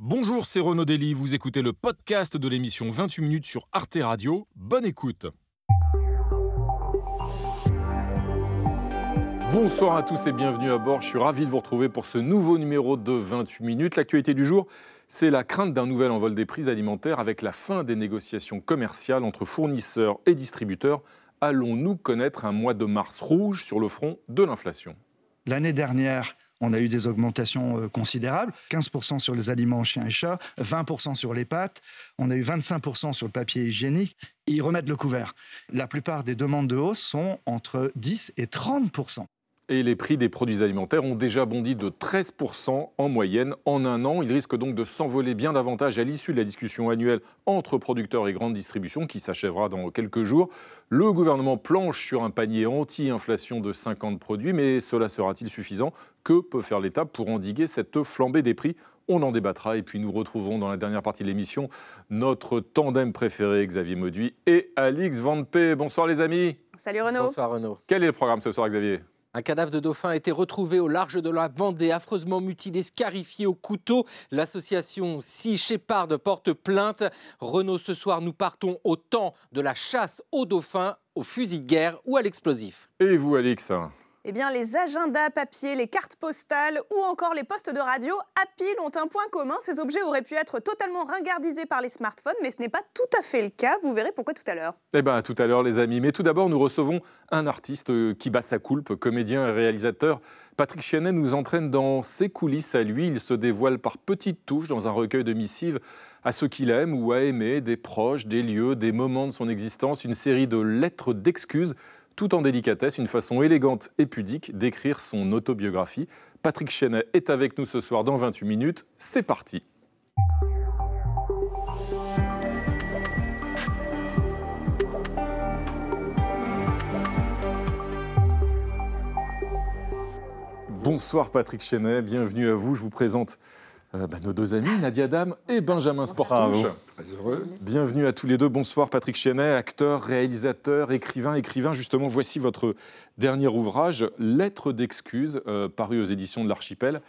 Bonjour, c'est Renaud Dely, vous écoutez le podcast de l'émission 28 minutes sur Arte Radio. Bonne écoute. Bonsoir à tous et bienvenue à bord. Je suis ravi de vous retrouver pour ce nouveau numéro de 28 minutes. L'actualité du jour, c'est la crainte d'un nouvel envol des prix alimentaires avec la fin des négociations commerciales entre fournisseurs et distributeurs. Allons-nous connaître un mois de mars rouge sur le front de l'inflation? L'année dernière, on a eu des augmentations euh, considérables, 15% sur les aliments chiens et chats, 20% sur les pâtes, on a eu 25% sur le papier hygiénique. Ils remettent le couvert. La plupart des demandes de hausse sont entre 10 et 30%. Et les prix des produits alimentaires ont déjà bondi de 13% en moyenne en un an. Ils risquent donc de s'envoler bien davantage à l'issue de la discussion annuelle entre producteurs et grandes distributions qui s'achèvera dans quelques jours. Le gouvernement planche sur un panier anti-inflation de 50 produits, mais cela sera-t-il suffisant? Que peut faire l'État pour endiguer cette flambée des prix? On en débattra et puis nous retrouverons dans la dernière partie de l'émission notre tandem préféré, Xavier Mauduit et Alix Van Bonsoir les amis. Salut Renaud. Bonsoir Renaud. Quel est le programme ce soir, Xavier? Un cadavre de dauphin a été retrouvé au large de la Vendée, affreusement mutilé, scarifié au couteau. L'association Sea Shepherd porte plainte. Renault, ce soir, nous partons au temps de la chasse aux dauphins, au fusil de guerre ou à l'explosif. Et vous, Alix? Eh les agendas papier, les cartes postales ou encore les postes de radio à pile ont un point commun. Ces objets auraient pu être totalement ringardisés par les smartphones, mais ce n'est pas tout à fait le cas. Vous verrez pourquoi tout à l'heure. Eh bien, tout à l'heure, les amis. Mais tout d'abord, nous recevons un artiste euh, qui bat sa coulpe, comédien et réalisateur. Patrick Chenet nous entraîne dans ses coulisses à lui. Il se dévoile par petites touches dans un recueil de missives à ceux qu'il aime ou a aimé, des proches, des lieux, des moments de son existence, une série de lettres d'excuses tout en délicatesse, une façon élégante et pudique d'écrire son autobiographie. Patrick Chenet est avec nous ce soir dans 28 minutes. C'est parti. Bonsoir Patrick Chenet, bienvenue à vous. Je vous présente euh, bah, nos deux amis, Nadia Dam et Benjamin Sportouche. Très heureux. Bienvenue à tous les deux. Bonsoir Patrick Chenet, acteur, réalisateur, écrivain, écrivain. Justement, voici votre dernier ouvrage, Lettres d'excuses, euh, paru aux éditions de l'Archipel.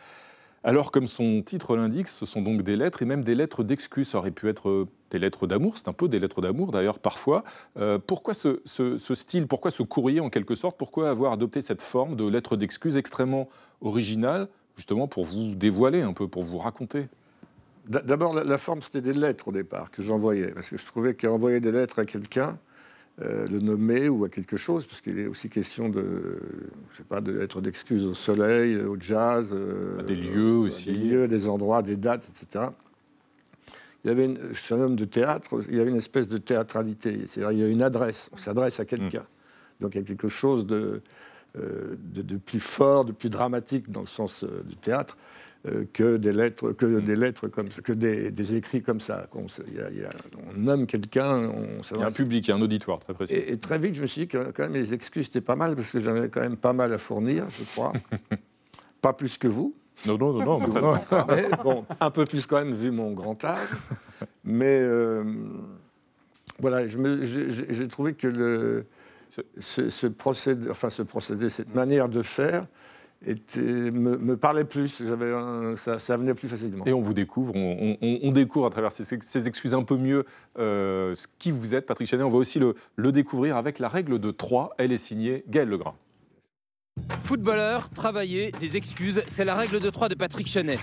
Alors, comme son titre l'indique, ce sont donc des lettres et même des lettres d'excuses. Ça aurait pu être euh, des lettres d'amour, c'est un peu des lettres d'amour d'ailleurs parfois. pourquoi ce, ce, style, pourquoi ce courrier en quelque sorte? Pourquoi avoir adopté cette forme de lettres d'excuses extrêmement originale? Justement pour vous dévoiler un peu, pour vous raconter D'abord, la, forme, c'était des lettres au départ que j'envoyais, parce que je trouvais qu'envoyer des lettres à quelqu'un, euh, le nommer ou à quelque chose, parce qu'il est aussi question de, je sais pas, de lettres d'excuses au soleil, au jazz, euh, des lieux aussi, des lieux, des endroits, des dates, etc. Il y avait, une, je suis un homme de théâtre, il y avait une espèce de théâtralité, c'est-à-dire il y a une adresse, on s'adresse à quelqu'un, mmh. donc il y a quelque chose de euh, de, plus fort, de plus dramatique dans le sens euh, du théâtre. Euh, que des lettres, que mm. des lettres comme que des, écrits comme ça. On, nomme quelqu'un, on Il y a un public, il y a un auditoire très précis. Et, très vite, je me suis dit que quand même les excuses étaient pas mal parce que j'avais quand même pas mal à fournir, je crois. pas plus que vous. Non, non, non, non. Mais, bon, un peu plus quand même vu mon grand âge. Mais voilà, j'ai trouvé que le, ce, procédé, enfin ce procédé, cette manière de faire était, me, parlait plus, ça, ça, venait plus facilement. Et on vous découvre, on, découvre à travers ces, excuses un peu mieux euh, ce qui vous êtes, Patrick Chenet. On va aussi le, le découvrir avec la règle de 3. Elle est signée Gaël Legras. Footballeur, travailler, des excuses, c'est la règle de 3 de Patrick Chenet.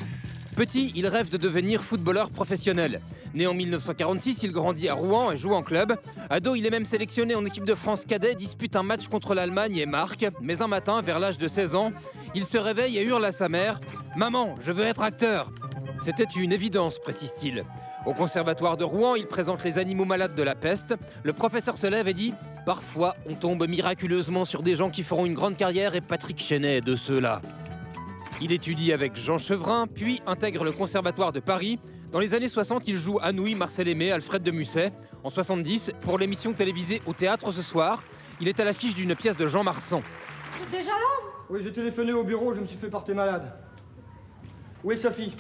Petit, il rêve de devenir footballeur professionnel. Né en 1946, il grandit à Rouen et joue en club. Ado, il est même sélectionné en équipe de France cadet, dispute un match contre l'Allemagne et marque. Mais un matin, vers l'âge de 16 ans, il se réveille et hurle à sa mère Maman, je veux être acteur C'était une évidence, précise-t-il. Au conservatoire de Rouen, il présente les animaux malades de la peste. Le professeur se lève et dit Parfois, on tombe miraculeusement sur des gens qui feront une grande carrière et Patrick Chenet de ceux-là. Il étudie avec Jean Chevrin, puis intègre le Conservatoire de Paris. Dans les années 60, il joue Anouilh, Marcel Aimé, Alfred de Musset. En 70, pour l'émission télévisée Au théâtre ce soir, il est à l'affiche d'une pièce de Jean Marsan. déjà là Oui, j'ai téléphoné au bureau, je me suis fait porter malade. Où est Sophie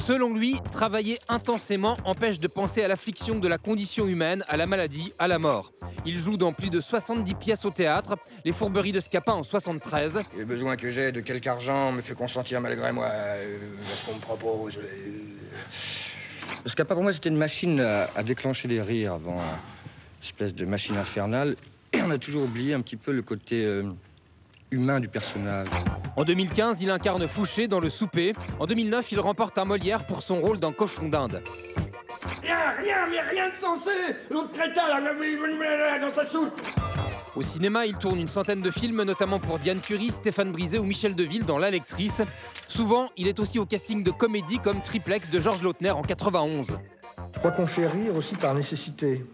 Selon lui, travailler intensément empêche de penser à l'affliction de la condition humaine, à la maladie, à la mort. Il joue dans plus de 70 pièces au théâtre, Les Fourberies de Scapin en 73. Le besoin que j'ai de quelque argent me fait consentir malgré moi à ce qu'on me propose. Parce qu'apparemment, moi, c'était une machine à, à déclencher des rires avant, une espèce de machine infernale. Et on a toujours oublié un petit peu le côté euh, humain du personnage. En 2015, il incarne Fouché dans Le Souper. En 2009, il remporte un Molière pour son rôle dans Cochon d'Inde. Rien, rien, mais rien de sensé L'autre crétin, là, dans sa soupe Au cinéma, il tourne une centaine de films, notamment pour Diane Curie, Stéphane Brisé ou Michel Deville dans La Lectrice. Souvent, il est aussi au casting de comédie comme Triplex de Georges Lautner en 91. Je crois qu'on fait rire aussi par nécessité,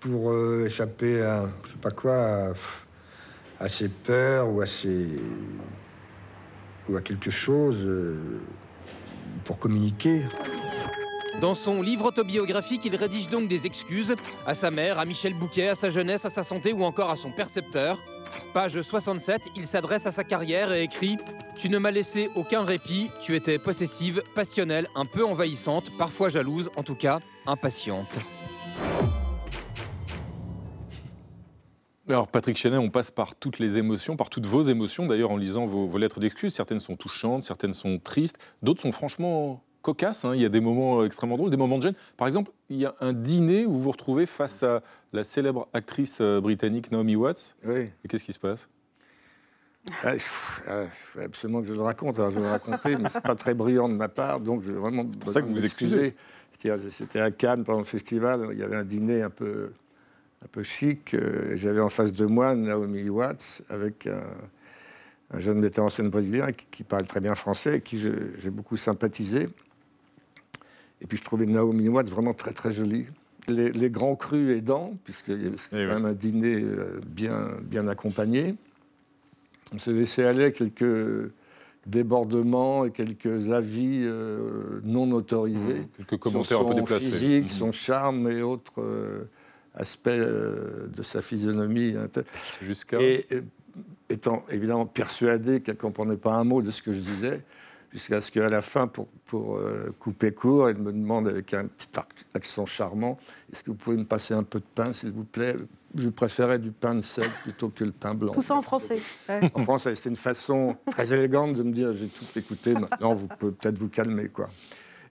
pour euh, échapper à, je sais pas quoi, à, à ses peurs ou à ses... ou à quelque chose, euh, pour communiquer. Dans son livre autobiographique, il rédige donc des excuses à sa mère, à Michel Bouquet, à sa jeunesse, à sa santé ou encore à son percepteur. Page 67, il s'adresse à sa carrière et écrit Tu ne m'as laissé aucun répit, tu étais possessive, passionnelle, un peu envahissante, parfois jalouse, en tout cas impatiente. Alors Patrick Chenet, on passe par toutes les émotions, par toutes vos émotions d'ailleurs en lisant vos, vos lettres d'excuses. Certaines sont touchantes, certaines sont tristes, d'autres sont franchement cocasses. hein. Il y a des moments extrêmement drôles, des moments de gêne. Par exemple, il y a un dîner où vous vous retrouvez face à la célèbre actrice euh, britannique Naomi Watts. Oui. Et qu'est-ce qui se passe? Ah, faut absolument que je le raconte. Alors, je vais le raconter, mais c'est pas très brillant de ma part, donc je vais vraiment. C'est pour ça que vous vous excusez. C'était à Cannes pendant le festival. Il y avait un dîner un peu, un peu chic. euh, et J'avais en face de moi Naomi Watts avec un, un jeune metteur en scène brésilien qui, qui parle très bien français, et qui j'ai beaucoup sympathisé. Et puis je trouvais Naomi Watts vraiment très très jolie. Les, les grands crus aidants, puisque c'était Eh quand même un dîner euh, bien, bien accompagné. On s'est laissé aller quelques débordements et quelques avis euh, non autorisés. Quelques commentaires sur un peu son déplacés. physique, Mhm. son charme et autres euh, aspects euh, de sa physionomie. Jusqu'à. Et étant évidemment persuadé qu'elle ne comprenait pas un mot de ce que je disais, jusqu'à ce qu'à la fin, pour, pour euh, couper court, elle me demande avec un petit accent charmant Est-ce que vous pouvez me passer un peu de pain, s'il vous plaît? Je préférais du pain de sel plutôt que le pain blanc. Tout ça en français. Ouais. En français, c'était une façon très élégante de me dire J'ai tout écouté, maintenant vous pouvez peut-être vous calmer. quoi.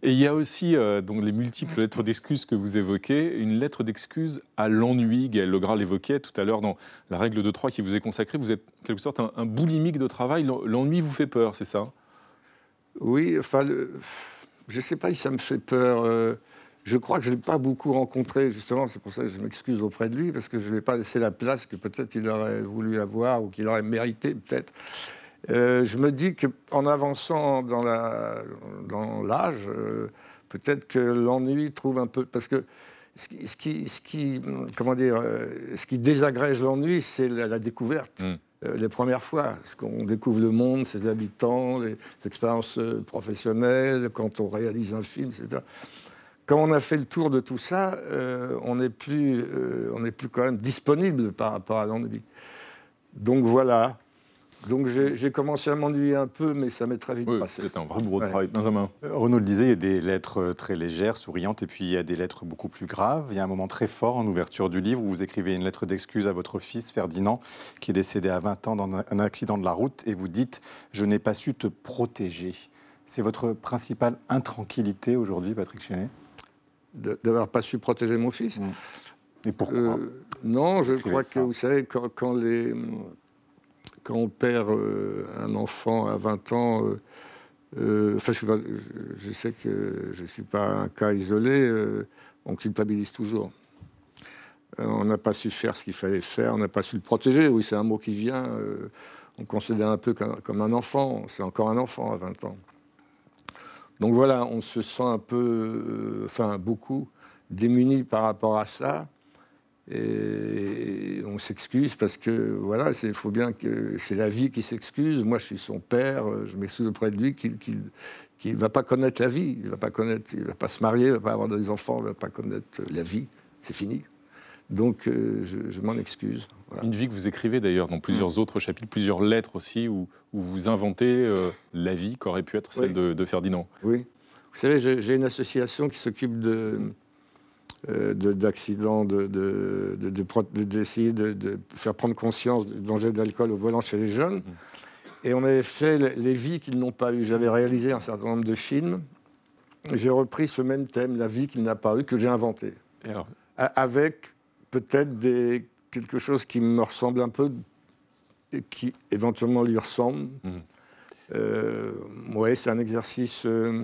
Et il y a aussi euh, donc, les multiples lettres d'excuses que vous évoquez. Une lettre d'excuse à l'ennui. Gaël Legras l'évoquait tout à l'heure dans la règle de 3 qui vous est consacrée. Vous êtes en quelque sorte un, un boulimique de travail. L'en- L'ennui vous fait peur, c'est ça? Oui, enfin, je ne sais pas si ça me fait peur. euh, je crois que je ne l'ai pas beaucoup rencontré, justement. C'est pour ça que je m'excuse auprès de lui, parce que je ne lui ai pas laissé la place que peut-être il aurait voulu avoir ou qu'il aurait mérité, peut-être. Euh, je me dis qu'en avançant dans l'âge, euh, peut-être que l'ennui trouve un peu. Parce que ce qui, ce qui, ce qui- comment dire, euh, ce qui désagrège l'ennui, c'est la, la découverte. Mm. Euh, les premières fois, parce qu'on découvre le monde, ses habitants, les expériences professionnelles, quand on réalise un film, etc. Quand on a fait le tour de tout ça, euh, on n'est plus, euh, on n'est plus quand même disponible par rapport à l'ennui. Donc voilà. Donc j'ai commencé à m'ennuyer un peu, mais ça m'est très vite Oui, passé. c'est un vrai bourreau de Ouais. travail. Benjamin. Euh, Renaud le disait, il y a des lettres euh, très légères, souriantes, et puis il y a des lettres beaucoup plus graves. Il y a un moment très fort en ouverture du livre où vous écrivez une lettre d'excuse à votre fils Ferdinand, qui est décédé à 20 ans dans un- accident de la route, et vous dites « Je n'ai pas su te protéger ». C'est votre principale intranquillité aujourd'hui, Patrick Chenet? D'avoir pas su protéger mon fils? Et pourquoi? Euh, non, je crois ça. que, vous savez, quand, quand les, quand on perd euh, un enfant à 20 ans, euh, euh, je, sais que je ne suis pas un cas isolé, on culpabilise toujours. On n'a pas su faire ce qu'il fallait faire, on n'a pas su le protéger. Oui, c'est un mot qui vient. on considère un peu comme, un enfant. C'est encore un enfant à 20 ans. Donc voilà, on se sent un peu, enfin beaucoup, démuni par rapport à ça. Et on s'excuse parce que voilà, il faut bien que c'est la vie qui s'excuse. Moi, je suis son père, je m'excuse auprès de lui qu'il ne va pas connaître la vie, il va pas connaître, il va pas se marier, il va pas avoir des enfants, il va pas connaître la vie. C'est fini. Donc, euh, je, je m'en excuse. Voilà. Une vie que vous écrivez d'ailleurs dans plusieurs autres chapitres, plusieurs lettres aussi, où, où vous inventez euh, la vie qu'aurait pu être celle Oui. de, de Ferdinand. Oui. Vous savez, j'ai une association qui s'occupe de- d'accidents, de, de, de- de de- d'essayer de, de faire prendre conscience du danger de l'alcool au volant chez les jeunes. Et on avait fait les, vies qu'ils n'ont pas eues. J'avais réalisé un certain nombre de films j'ai repris ce même thème, la vie qu'il n'a pas eu, que j'ai inventé. Avec peut-être des, quelque chose qui me ressemble un peu et qui éventuellement lui ressemble. Mmh. Euh, oui, c'est un exercice. Euh,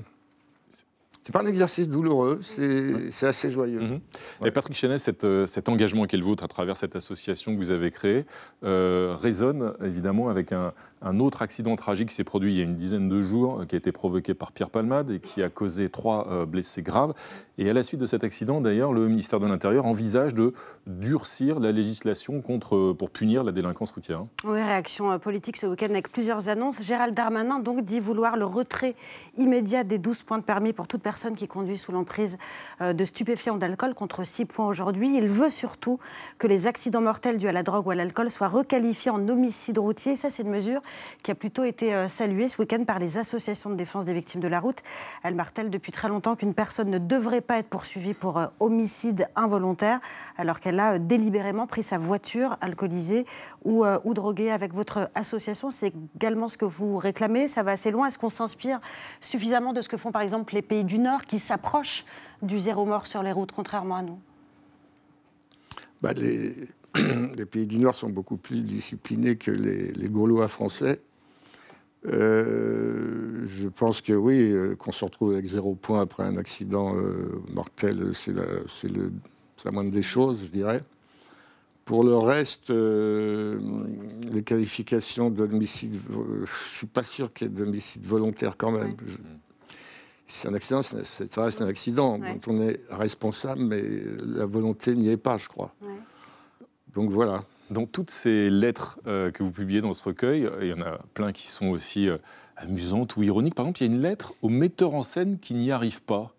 c'est pas un exercice douloureux, c'est assez joyeux. Mhm. Et Patrick Chenet, euh, cet, engagement qui est le vôtre à travers cette association que vous avez créée euh, résonne évidemment avec un, autre accident tragique s'est produit il y a une dizaine de jours, qui a été provoqué par Pierre Palmade et qui a causé trois euh, blessés graves. Et à la suite de cet accident, d'ailleurs, le ministère de l'Intérieur envisage de durcir la législation contre, pour punir la délinquance routière. Oui, réaction politique ce week-end avec plusieurs annonces. Gérald Darmanin donc dit vouloir le retrait immédiat des 12 points de permis pour toute personne qui conduit sous l'emprise euh, de stupéfiants ou d'alcool contre 6 points aujourd'hui. Il veut surtout que les accidents mortels dus à la drogue ou à l'alcool soient requalifiés en homicide routier. Ça, c'est une mesure qui a plutôt été euh, saluée ce week-end par les associations de défense des victimes de la route. Elles martèlent depuis très longtemps qu'une personne ne devrait pas être poursuivie pour euh, homicide involontaire alors qu'elle a délibérément pris sa voiture alcoolisée ou, ou droguée avec votre association. C'est également ce que vous réclamez. Ça va assez loin. Est-ce qu'on s'inspire suffisamment de ce que font par exemple les pays du Nord qui s'approchent du zéro mort sur les routes, contrairement à nous? Bah. pays du Nord sont beaucoup plus disciplinés que les, Gaulois français. Euh, je pense que oui, euh, qu'on se retrouve avec zéro point après un accident euh, mortel, c'est la, la, moindre des choses, je dirais. Pour le reste, les qualifications d'homicide, je ne suis pas sûr qu'il y ait d'homicide volontaire quand même c'est un accident, ça reste un accident dont on est responsable, mais la volonté n'y est pas, je crois. Donc voilà. Dans toutes ces lettres euh, que vous publiez dans ce recueil, il y en a plein qui sont aussi euh, amusantes ou ironiques. Par exemple, il y a une lettre au metteur en scène qui n'y arrive pas.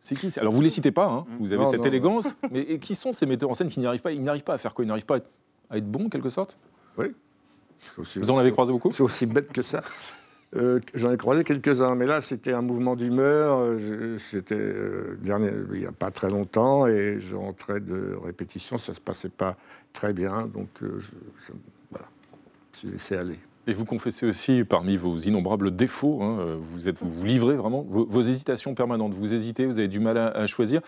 C'est qui Alors vous ne les citez pas, hein. vous avez cette élégance, mais qui sont ces metteurs en scène qui n'y arrivent pas? Ils n'arrivent pas à faire quoi? Ils n'arrivent pas à être bons, en quelque sorte? Oui. Vous en avez croisé beaucoup? C'est aussi bête que ça. Euh, j'en ai croisé quelques-uns, mais là, c'était un mouvement d'humeur. Euh, c'était euh, il n'y a pas très longtemps, et je rentrais de répétition, ça ne se passait pas très bien, donc je, voilà, je suis laissé aller. Et vous confessez aussi, parmi vos innombrables défauts, hein, vous, vous, livrez vraiment vos, hésitations permanentes. Vous hésitez, vous avez du mal à, choisir.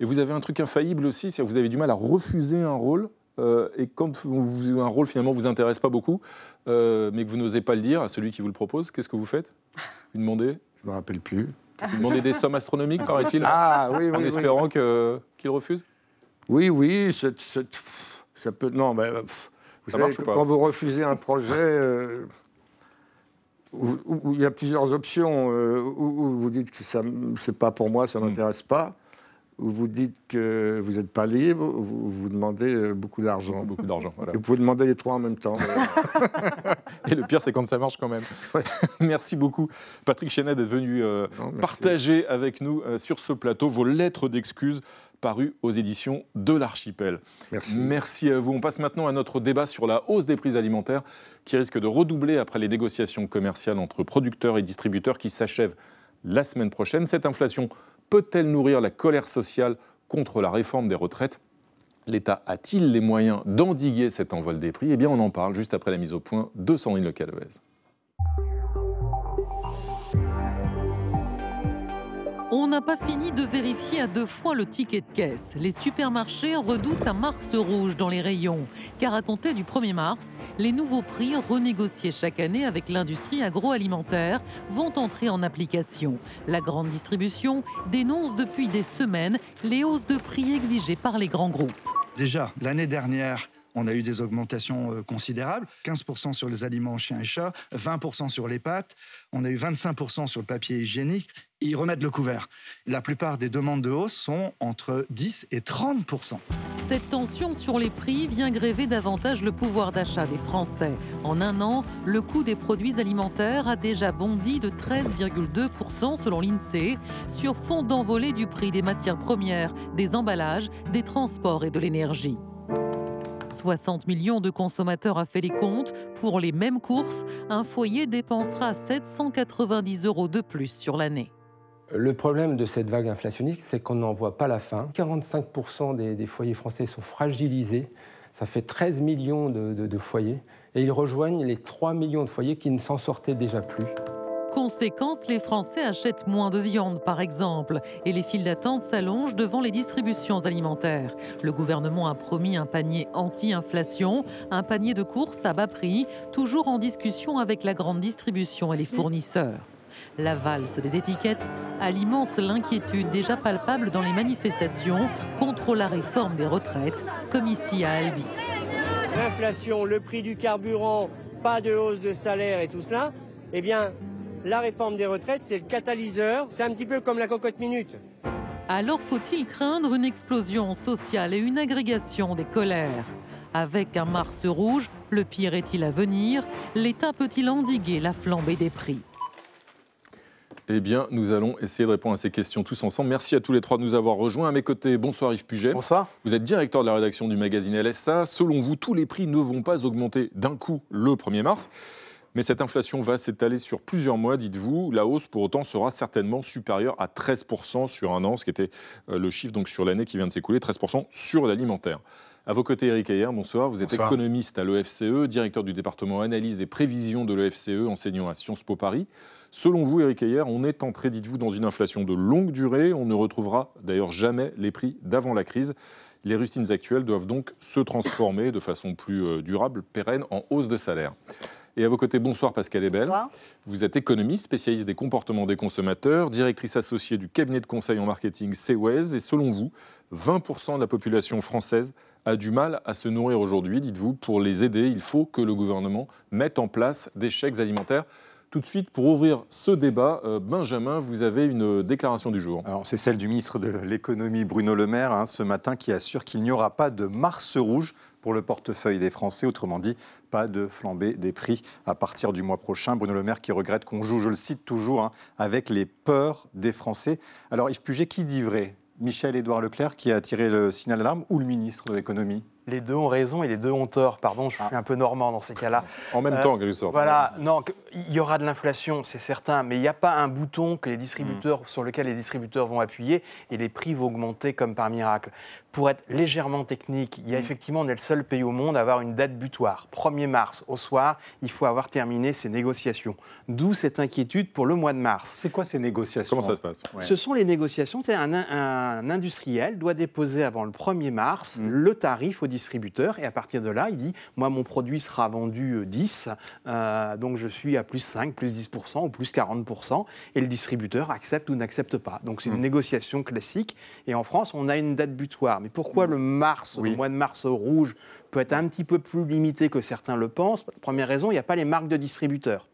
Et vous avez un truc infaillible aussi, c'est que vous avez du mal à refuser un rôle. Et quand vous, un rôle finalement vous intéresse pas beaucoup, euh, mais que vous n'osez pas le dire à celui qui vous le propose, qu'est-ce que vous faites? Vous demandez? Je ne me rappelle plus. Vous demandez des sommes astronomiques, paraît-il? Ah oui, oui. En espérant qu'il refuse? Oui, oui. ça peut. Non, mais. Vous savez, quand vous refusez un projet. Euh, où, il y a plusieurs options, euh, où, vous dites que ce n'est pas pour moi, ça ne hmm. m'intéresse pas, où vous dites que vous n'êtes pas libre, vous, vous demandez euh, beaucoup d'argent. Beaucoup d'argent, Vous pouvez demander les trois en même temps. Et le pire, c'est quand ça marche quand même. Merci beaucoup, Patrick Chenet, d'être venu euh, partager avec nous euh, sur ce plateau vos lettres d'excuses parues aux éditions de l'Archipel. Merci. Merci à vous. On passe maintenant à notre débat sur la hausse des prix alimentaires qui risque de redoubler après les négociations commerciales entre producteurs et distributeurs qui s'achèvent la semaine prochaine. Cette inflation peut-elle nourrir la colère sociale contre la réforme des retraites? L'État a-t-il les moyens d'endiguer cet envol des prix? Eh bien, on en parle juste après la mise au point de Sandrine Le n'a pas fini de vérifier à deux fois le ticket de caisse. Les supermarchés redoutent un mars rouge dans les rayons, car à compter du 1er mars, les nouveaux prix renégociés chaque année avec l'industrie agroalimentaire vont entrer en application. La grande distribution dénonce depuis des semaines les hausses de prix exigées par les grands groupes. Déjà, l'année dernière, on a eu des augmentations euh, considérables, 15% sur les aliments chiens et chats, 20% sur les pâtes, on a eu 25% sur le papier hygiénique, ils remettent le couvert. La plupart des demandes de hausse sont entre 10 et 30%. Cette tension sur les prix vient gréver davantage le pouvoir d'achat des Français. En un an, le coût des produits alimentaires a déjà bondi de 13,2% selon l'INSEE, sur fond d'envolée du prix des matières premières, des emballages, des transports et de l'énergie. 60 millions de consommateurs a fait les comptes. Pour les mêmes courses, un foyer dépensera 790 euros de plus sur l'année. Le problème de cette vague inflationniste, c'est qu'on n'en voit pas la fin. 45% des, foyers français sont fragilisés. Ça fait 13 millions de, de foyers. Et ils rejoignent les 3 millions de foyers qui ne s'en sortaient déjà plus. Conséquence, les Français achètent moins de viande, par exemple, et les files d'attente s'allongent devant les distributions alimentaires. Le gouvernement a promis un panier anti-inflation, un panier de courses à bas prix, toujours en discussion avec la grande distribution et les fournisseurs. La valse des étiquettes alimente l'inquiétude déjà palpable dans les manifestations contre la réforme des retraites, comme ici à Albi. L'inflation, le prix du carburant, pas de hausse de salaire et tout cela, eh bien, la réforme des retraites, c'est le catalyseur. C'est un petit peu comme la cocotte minute. Alors faut-il craindre une explosion sociale et une agrégation des colères? Avec un Mars rouge, le pire est-il à venir? L'État peut-il endiguer la flambée des prix? Eh bien, nous allons essayer de répondre à ces questions tous ensemble. Merci à tous les trois de nous avoir rejoints. À mes côtés, bonsoir Yves Puget. Bonsoir. Vous êtes directeur de la rédaction du magazine LSA. Selon vous, tous les prix ne vont pas augmenter d'un coup le 1er mars? Mais cette inflation va s'étaler sur plusieurs mois, dites-vous. La hausse, pour autant, sera certainement supérieure à 13% sur un an, ce qui était euh, le chiffre donc, sur l'année qui vient de s'écouler, 13% sur l'alimentaire. À vos côtés, Eric Ayer, bonsoir. Vous êtes économiste à l'OFCE, directeur du département analyse et prévision de l'OFCE, enseignant à Sciences Po Paris. Selon vous, Eric Ayer, on est entré, dites-vous, dans une inflation de longue durée. On ne retrouvera d'ailleurs jamais les prix d'avant la crise. Les rustines actuelles doivent donc se transformer de façon plus euh, durable, pérenne, en hausse de salaire. Et à vos côtés, bonsoir Pascal Ebel. Bonsoir. Vous êtes économiste, spécialiste des comportements des consommateurs, directrice associée du cabinet de conseil en marketing CWES. Et selon vous, 20% de la population française a du mal à se nourrir aujourd'hui. Dites-vous, pour les aider, il faut que le gouvernement mette en place des chèques alimentaires tout de suite, pour ouvrir ce débat, euh, Benjamin, vous avez une déclaration du jour. c'est celle du ministre de l'économie Bruno Le Maire hein, ce matin qui assure qu'il n'y aura pas de mars rouge pour le portefeuille des Français. Autrement dit, pas de flambée des prix à partir du mois prochain. Bruno Le Maire qui regrette qu'on joue, je le cite toujours, hein, avec les peurs des Français. Alors Yves Puget, qui dit vrai? Michel-Édouard Leclerc qui a tiré le signal d'alarme ou le ministre de l'économie? Les deux ont raison et les deux ont tort. Pardon, je suis ah. un peu normand dans ces cas-là. En même temps, quelque sorte. Voilà, non, il y aura de l'inflation, c'est certain, mais il n'y a pas un bouton que les distributeurs, hmm. sur lequel les distributeurs vont appuyer et les prix vont augmenter comme par miracle. Pour être légèrement technique, il y a hmm. effectivement, on est le seul pays au monde à avoir une date butoir. 1er mars au soir, il faut avoir terminé ces négociations. D'où cette inquiétude pour le mois de mars. C'est quoi ces négociations Comment ça se passe? Ce sont les négociations. C'est un, un, industriel doit déposer avant le 1er mars hmm. le tarif au distributeur et à partir de là, il dit moi mon produit sera vendu 10, euh, euh, donc je suis à plus 5, plus 10% ou plus 40% et le distributeur accepte ou n'accepte pas. Donc c'est une hmm. négociation classique et en France, on a une date butoir. Mais pourquoi le mars, le mois de mars rouge peut être un petit peu plus limité que certains le pensent? Première raison, il n'y a pas les marques de distributeurs.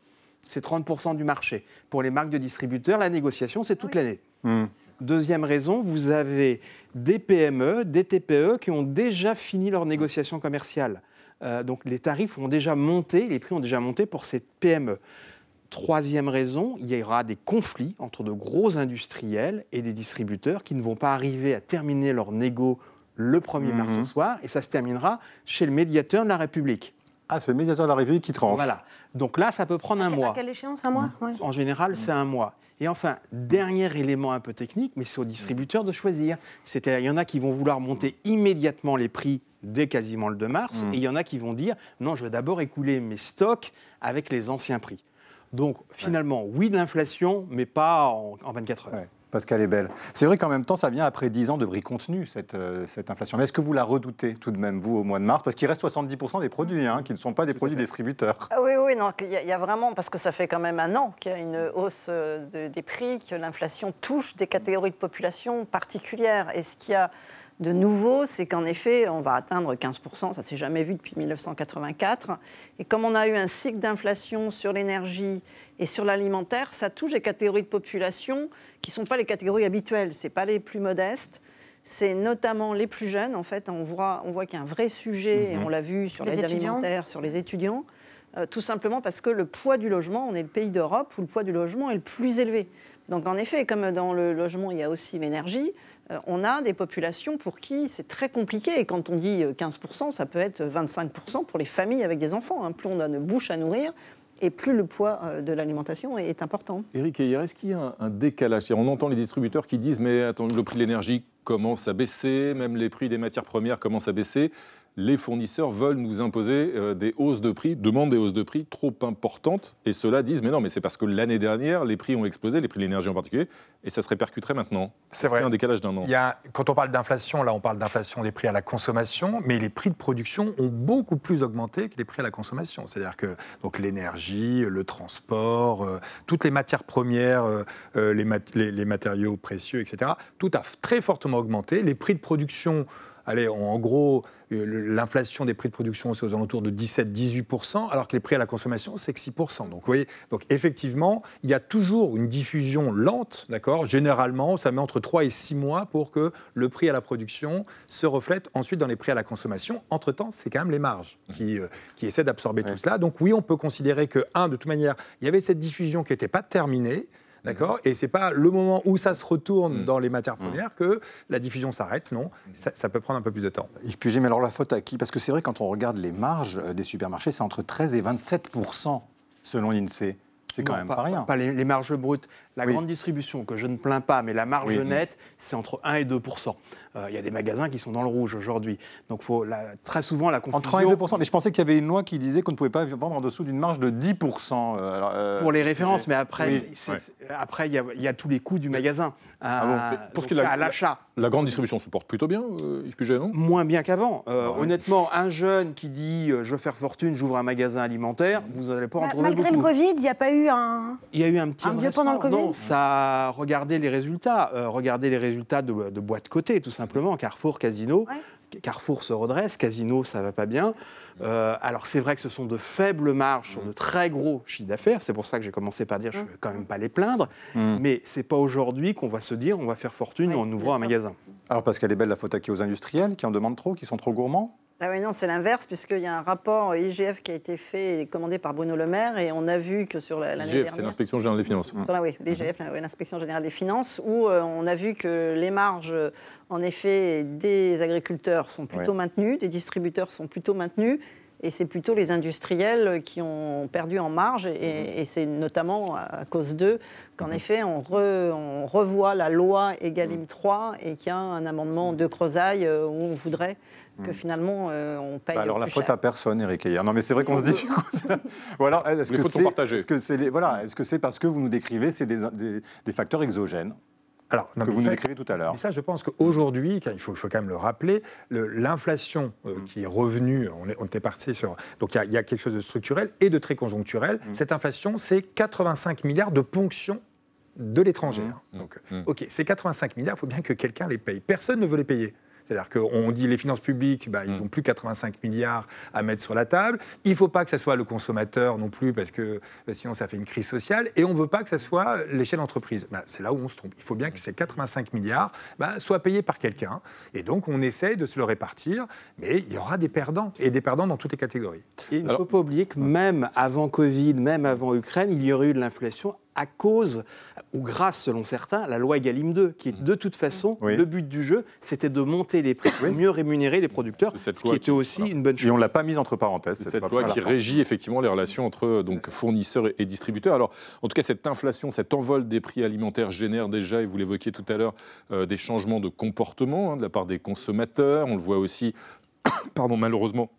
C'est 30% du marché. Pour les marques de distributeurs, la négociation, c'est toute l'année. Hmm. Deuxième raison, vous avez des PME, des TPE qui ont déjà fini leur négociation commerciale. Euh, donc les tarifs ont déjà monté, les prix ont déjà monté pour ces PME. Troisième raison, il y aura des conflits entre de gros industriels et des distributeurs qui ne vont pas arriver à terminer leur négo le 1er mars au mhm. soir, et ça se terminera chez le médiateur de la République. Ah, c'est le médiateur de la République qui tranche. Voilà. Donc là, ça peut prendre un mois. À quelle échéance Un mois? En général, c'est un mois. Et enfin, dernier élément un peu technique, mais c'est au distributeur de choisir. C'est-à-dire, il y en a qui vont vouloir monter immédiatement les prix dès quasiment le 2 mars, mm. et il y en a qui vont dire non, je vais d'abord écouler mes stocks avec les anciens prix. Donc finalement, oui de l'inflation, mais pas en, 24 heures. Pascal est belle. C'est vrai qu'en même temps, ça vient après 10 ans de bris contenu, cette, euh, cette inflation. Mais est-ce que vous la redoutez tout de même, vous, au mois de mars? Parce qu'il reste 70% des produits hein, qui ne sont pas des produits distributeurs. Ah oui, oui, non, il y, a vraiment, parce que ça fait quand même un an qu'il y a une hausse euh, des prix, que l'inflation touche des catégories de population particulières. Et ce qu'il y a de nouveau, c'est qu'en effet, on va atteindre 15%, ça ne s'est jamais vu depuis 1984. Et comme on a eu un cycle d'inflation sur l'énergie et sur l'alimentaire, ça touche des catégories de population qui ne sont pas les catégories habituelles, ce pas les plus modestes. C'est notamment les plus jeunes, en fait. On voit, on voit qu'il y a un vrai sujet, et mhm. on l'a vu sur l'aide alimentaire, sur les étudiants, euh, tout simplement parce que le poids du logement, on est le pays d'Europe où le poids du logement est le plus élevé. Donc en effet, comme dans le logement, il y a aussi l'énergie, euh, on a des populations pour qui c'est très compliqué. Et quand on dit 15%, euh, ça peut être 25% pour les familles avec des enfants. Hein. Plus on a une bouche à nourrir, et plus le poids euh, de l'alimentation est important. Éric est-ce qu'il y a un, décalage? On entend les distributeurs qui disent mais attends, le prix de l'énergie commence à baisser, même les prix des matières premières commencent à baisser. Les fournisseurs veulent nous imposer euh, des hausses de prix, demandent des hausses de prix trop importantes. Et ceux-là disent mais non, mais c'est parce que l'année dernière, les prix ont explosé, les prix de l'énergie en particulier, et ça se répercuterait maintenant. C'est vrai. un décalage d'un an. Il y a, quand on parle d'inflation, là, on parle d'inflation des prix à la consommation, mais les prix de production ont beaucoup plus augmenté que les prix à la consommation. C'est-à-dire que donc l'énergie, le transport, euh, toutes les matières premières, euh, les, mat- les- les matériaux précieux, etc., tout a très fortement augmenté. Les prix de production Allez, en gros, euh, l'inflation des prix de production, c'est aux alentours de 17-18%, alors que les prix à la consommation, c'est que 6%. Donc, vous voyez, donc effectivement, il y a toujours une diffusion lente, d'accord? Généralement, ça met entre 3 et 6 mois pour que le prix à la production se reflète ensuite dans les prix à la consommation. Entre-temps, c'est quand même les marges qui, euh, qui essaient d'absorber tout cela. Donc, oui, on peut considérer que, un, de toute manière, il y avait cette diffusion qui n'était pas terminée. D'accord? Et c'est pas le moment où ça se retourne dans les matières premières que la diffusion s'arrête. Non, ça, ça peut prendre un peu plus de temps. Yves Puget, mais alors la faute à qui? Parce que c'est vrai, quand on regarde les marges euh, des supermarchés, c'est entre 13 et 27% selon l'INSEE. C'est quand Non, même pas, rien. Pas les, les marges brutes. La Oui. grande distribution, que je ne plains pas, mais la marge Oui. nette, c'est entre 1 et 2% Euh, Il y a des magasins qui sont dans le rouge aujourd'hui. Donc, faut, la- très souvent, la confusion... Entre 1 et 2 Mais je pensais qu'il y avait une loi qui disait qu'on ne pouvait pas vendre en dessous d'une marge de 10 euh, alors, euh, Pour les références, mais après, Ouais. c'est- après il y, a- il y a tous les coûts du magasin. Ah bon, pour ce qui est à l'achat. La grande distribution se porte plutôt bien, euh, Yves Puget, non? Moins bien qu'avant. Euh, Ah ouais. Honnêtement, un jeune qui dit euh, je veux faire fortune, j'ouvre un magasin alimentaire, vous n'allez pas en trouver Malgré beaucoup. le Covid, il n'y a pas eu un. Il y a eu un petit Un vieux pendant le. Covid? Non, ça. Regardez les résultats. Euh, regardez les résultats de, de boîtes cotées, tout simplement. Carrefour, Casino. Carrefour se redresse, Casino, ça va pas bien. Euh, alors c'est vrai que ce sont de faibles marges sur de très gros chiffres d'affaires. C'est pour ça que j'ai commencé par dire je ne vais quand même pas les plaindre. Mais c'est pas aujourd'hui qu'on va se dire on va faire fortune en ouvrant un magasin. Alors Pascal est belle, la faute à qui? Aux industriels qui en demandent trop, qui sont trop gourmands? Ah oui, non, c'est l'inverse, puisqu'il y a un rapport IGF qui a été fait et commandé par Bruno Le Maire, et on a vu que sur la- l'année IGF, c'est dernière... l'inspection générale des finances. Sur la- oui, l'IGF, la- oui, l'inspection générale des finances, où euh, on a vu que les marges, en effet, des agriculteurs sont plutôt Ouais. maintenues, des distributeurs sont plutôt maintenus, et c'est plutôt les industriels qui ont perdu en marge, et, et c'est notamment à cause d'eux qu'en effet, on, re- on revoit la loi Egalim 3 et qu'il y a un amendement de Creusade euh, où on voudrait que finalement euh, on paye Bah alors la faute cher. à personne, Eric Ayer. Non mais c'est vrai qu'on se dit du coup. alors, est-ce Les que fautes sont c'est partagées. est-ce que c'est les- voilà, est-ce que c'est parce que vous nous décrivez c'est des, des- des facteurs exogènes Alors, non, que vous nous décrivez tout à l'heure. Mais ça, je pense qu'aujourd'hui, il faut, il faut quand même le rappeler, le- l'inflation euh, qui est revenue, on, est- on était parti sur. Donc il y a- il y, a quelque chose de structurel et de très conjoncturel. Cette inflation, c'est 85 milliards de ponctions de l'étranger. Donc, OK, ces 85 milliards, il faut bien que quelqu'un les paye. Personne ne veut les payer. C'est-à-dire qu'on dit les finances publiques, bah, ils n'ont plus 85 milliards à mettre sur la table. Il ne faut pas que ce soit le consommateur non plus, parce que euh, sinon ça fait une crise sociale. Et on ne veut pas que ce soit l'échelle d'entreprise. Bah, c'est là où on se trompe. Il faut bien que ces 85 milliards bah, soient payés par quelqu'un. Et donc on essaie de se le répartir, mais il y aura des perdants, et des perdants dans toutes les catégories. Et il ne faut pas oublier que même avant Covid, même avant Ukraine, il y aurait eu de l'inflation à cause, ou grâce selon certains, à la loi Egalim 2, qui est de toute façon, le but du jeu, c'était de monter les prix pour mieux rémunérer les producteurs, ce qui était aussi une bonne chose. Et on l'a pas mise entre parenthèses. Cette loi qui régit effectivement les relations entre donc, fournisseurs et, et distributeurs. Alors, en tout cas, cette inflation, cet envol des prix alimentaires génère déjà, et vous l'évoquiez tout à l'heure, euh, des changements de comportement hein, de la part des consommateurs. On le voit aussi, pardon, malheureusement,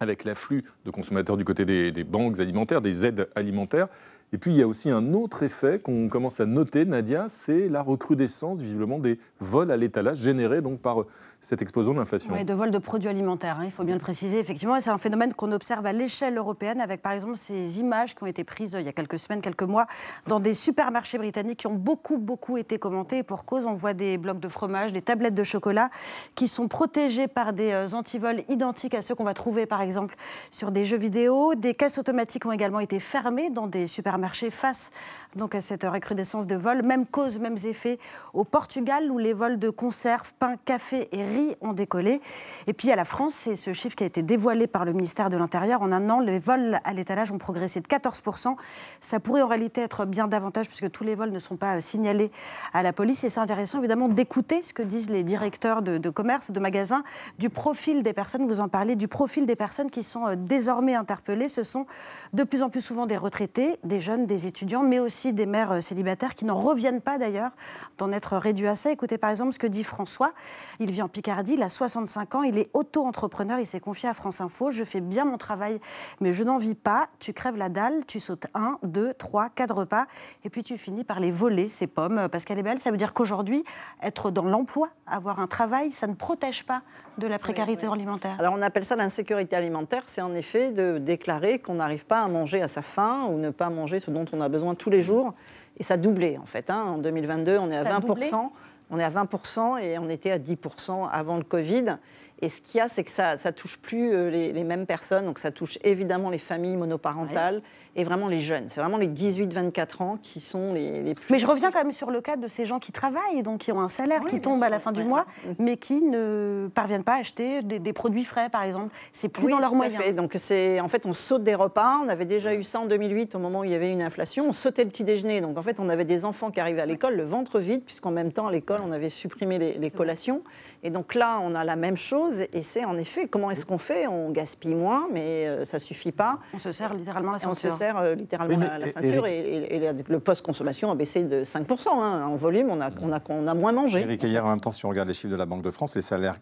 avec l'afflux de consommateurs du côté des, des banques alimentaires, des aides alimentaires. Et puis, il y a aussi un autre effet qu'on commence à noter, Nadia, c'est la recrudescence, visiblement, des vols à l'étalage générés donc, par euh, cette explosion de l'inflation. Oui, de vol de produits alimentaires, hein, il faut bien le préciser. Effectivement, c'est un phénomène qu'on observe à l'échelle européenne avec, par exemple, ces images qui ont été prises euh, il y a quelques semaines, quelques mois, dans des supermarchés britanniques qui ont beaucoup, beaucoup été commentés. Et pour cause, on voit des blocs de fromage, des tablettes de chocolat qui sont protégés par des euh, antivols identiques à ceux qu'on va trouver, par exemple, sur des jeux vidéo. Des caisses automatiques ont également été fermées dans des supermarchés face donc, à cette recrudescence de vols. Même cause, mêmes effets au Portugal, où les vols de conserves, pain, café et ont décollé. Et puis à la France, c'est ce chiffre qui a été dévoilé par le ministère de l'Intérieur. En un an, les vols à l'étalage ont progressé de 14%. Ça pourrait en réalité être bien davantage, puisque tous les vols ne sont pas euh, signalés à la police. Et c'est intéressant, évidemment, d'écouter ce que disent les directeurs de, de commerce, de magasins, du profil des personnes, vous en parlez, du profil des personnes qui sont euh, désormais interpellées. Ce sont de plus en plus souvent des retraités, des jeunes des étudiants, mais aussi des mères euh, célibataires qui n'en reviennent pas d'ailleurs d'en être réduits à ça. Écoutez par exemple ce que dit François. Il vit en Picardie, il a 65 ans, il est auto-entrepreneur, il s'est confié à France Info. Je fais bien mon travail, mais je n'en vis pas. Tu crèves la dalle, tu sautes un, deux, trois, quatre repas, et puis tu finis par les voler, ces pommes. Parce qu'elle est belle, ça veut dire qu'aujourd'hui, être dans l'emploi, avoir un travail, ça ne protège pas de la précarité alimentaire. Alors on appelle ça l'insécurité alimentaire, c'est en effet de déclarer qu'on n'arrive pas à manger à sa faim ou ne pas manger ce dont on a besoin tous les jours. Et ça a doublé en fait. hein. En 2022, on est à Ça a 20%. On est à 20% et on était à 10% avant le Covid. Et ce qu'il y a, c'est que ça ne touche plus euh, les mêmes personnes. Donc ça touche évidemment les familles monoparentales et vraiment les jeunes. C'est vraiment les 18-24 ans qui sont les, les plus... Mais je reviens quand même sur le cas de ces gens qui travaillent, donc qui ont un salaire qui tombe à la fin du mois, mais qui ne parviennent pas à acheter des, des produits frais, par exemple. C'est plus Oui, dans leurs moyens. fait. Donc c'est en fait on saute des repas. On avait déjà eu ça en 2008 au moment où il y avait une inflation. On sautait le petit déjeuner. Donc en fait on avait des enfants qui arrivaient à l'école le ventre vide puisqu'en même temps à l'école on avait supprimé les, les collations. Et donc là on a la même chose et c'est en effet comment est-ce qu'on fait? On gaspille moins mais euh, ça suffit pas. On se sert littéralement la ceinture. Euh, littéralement Oui, la, ceinture Éric- et, et- et la- le post-consommation a baissé de 5%. hein. En volume on a, on a, on a moins mangé. Eric, hier, en même temps, si on regarde les chiffres de la Banque de France, les salaires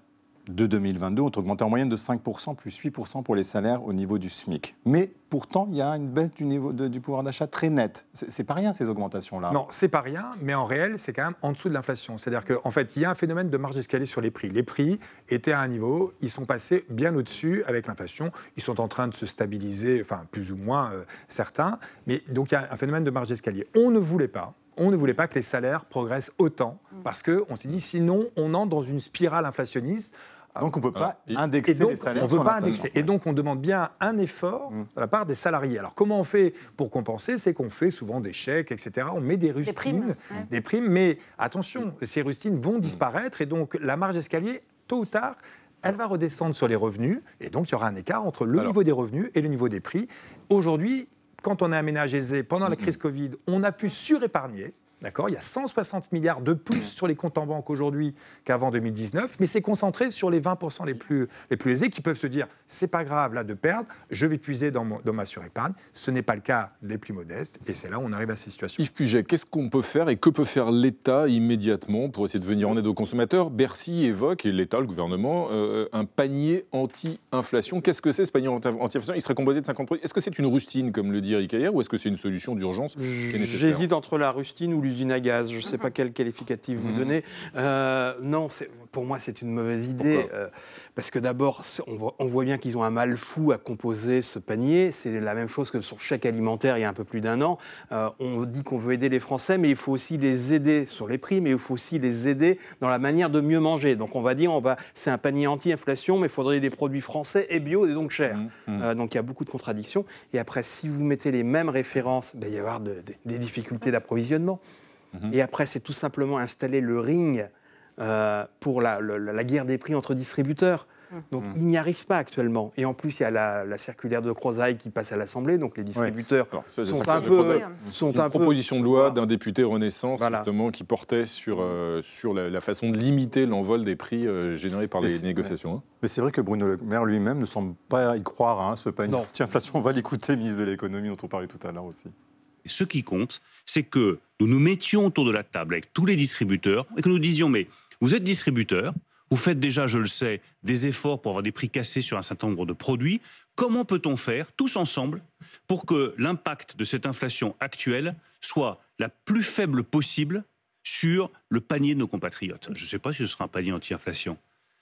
de 2022 ont augmenté en moyenne de 5%, plus 8% pour les salaires au niveau du SMIC. Mais pourtant, il y a une baisse du, niveau du pouvoir d'achat très nette. C'est pas rien, ces augmentations-là. Non, c'est pas rien, mais en réel, c'est quand même en dessous de l'inflation. C'est-à-dire qu'en fait, il y a un phénomène de marge d'escalier sur les prix. Les prix étaient à un niveau, ils sont passés bien au-dessus avec l'inflation. Ils sont en train de se stabiliser, enfin, plus ou moins euh, certains. Mais donc, il y a un phénomène de marge d'escalier. On ne voulait pas. On ne voulait pas que les salaires progressent autant parce qu'on s'est dit sinon on entre dans une spirale inflationniste. Donc on ne peut pas Et- indexer donc, les salaires On ne peut pas indexer. Et donc on demande bien un effort de la part des salariés. Alors comment on fait pour compenser? C'est qu'on fait souvent des chèques, etc. On met des rustines, primes, ouais. des primes, mais attention, ces rustines vont disparaître et donc la marge d'escalier, tôt ou tard, elle va redescendre sur les revenus et donc il y aura un écart entre le niveau des revenus et le niveau des prix. Aujourd'hui, quand on est un ménage aisé, pendant la crise Covid, on a pu surépargner. D'accord Il y a 160 milliards de plus sur les comptes en banque aujourd'hui qu'avant 2019, mais c'est concentré sur les 20% les plus, les plus aisés qui peuvent se dire c'est pas grave là de perdre, je vais puiser dans, mon- dans ma surépargne. Ce n'est pas le cas des plus modestes et c'est là où on arrive à ces situations. Yves Puget, qu'est-ce qu'on peut faire et que peut faire l'État immédiatement pour essayer de venir en aide aux consommateurs? Bercy évoque, et l'État, le gouvernement, euh, un panier anti-inflation. Qu'est-ce que c'est ce panier anti- anti-inflation? Il serait composé de 50 produits. Est-ce que c'est une rustine, comme le dit Eric Ayer, ou est-ce que c'est une solution d'urgence qui est nécessaire? J'hésite entre la rustine ou l'usine à gaz. Je ne sais pas quel qualificatif vous donnez. Euh, non, pour moi, c'est une mauvaise idée. euh, parce que d'abord, on voit, on voit bien qu'ils ont un mal fou à composer ce panier. C'est la même chose que sur chèque alimentaire il y a un peu plus d'un an. Euh, on dit qu'on veut aider les Français, mais il faut aussi les aider sur les prix, mais il faut aussi les aider dans la manière de mieux manger. Donc on va dire, on va, c'est un panier anti-inflation, mais il faudrait des produits français et bio et donc chers. Euh, donc il y a beaucoup de contradictions. Et après, si vous mettez les mêmes références, ben, il va y avoir de- de- des difficultés d'approvisionnement. Et après, c'est tout simplement installer le ring euh, pour la, guerre des prix entre distributeurs. Donc ils n'y arrivent pas actuellement. Et en plus, il y a la, la circulaire de Crozaille qui passe à l'Assemblée, donc les distributeurs ça, sont un peu... Sont une un peu- proposition de loi d'un député Renaissance Voilà. justement qui portait sur, euh, sur la, la façon de limiter l'envol des prix euh, générés par Mais les négociations. hein. Mais c'est vrai que Bruno Le Maire lui-même ne semble pas y croire, hein, ce panier anti-inflation. On va l'écouter, ministre de l'économie, dont on parlait tout à l'heure aussi. Ce qui compte, c'est que nous nous mettions autour de la table avec tous les distributeurs et que nous disions, mais vous êtes distributeur, vous faites déjà, je le sais, des efforts pour avoir des prix cassés sur un certain nombre de produits. Comment peut-on faire, tous ensemble, pour que l'impact de cette inflation actuelle soit la plus faible possible sur le panier de nos compatriotes? Je ne sais pas si ce sera un panier anti-inflation.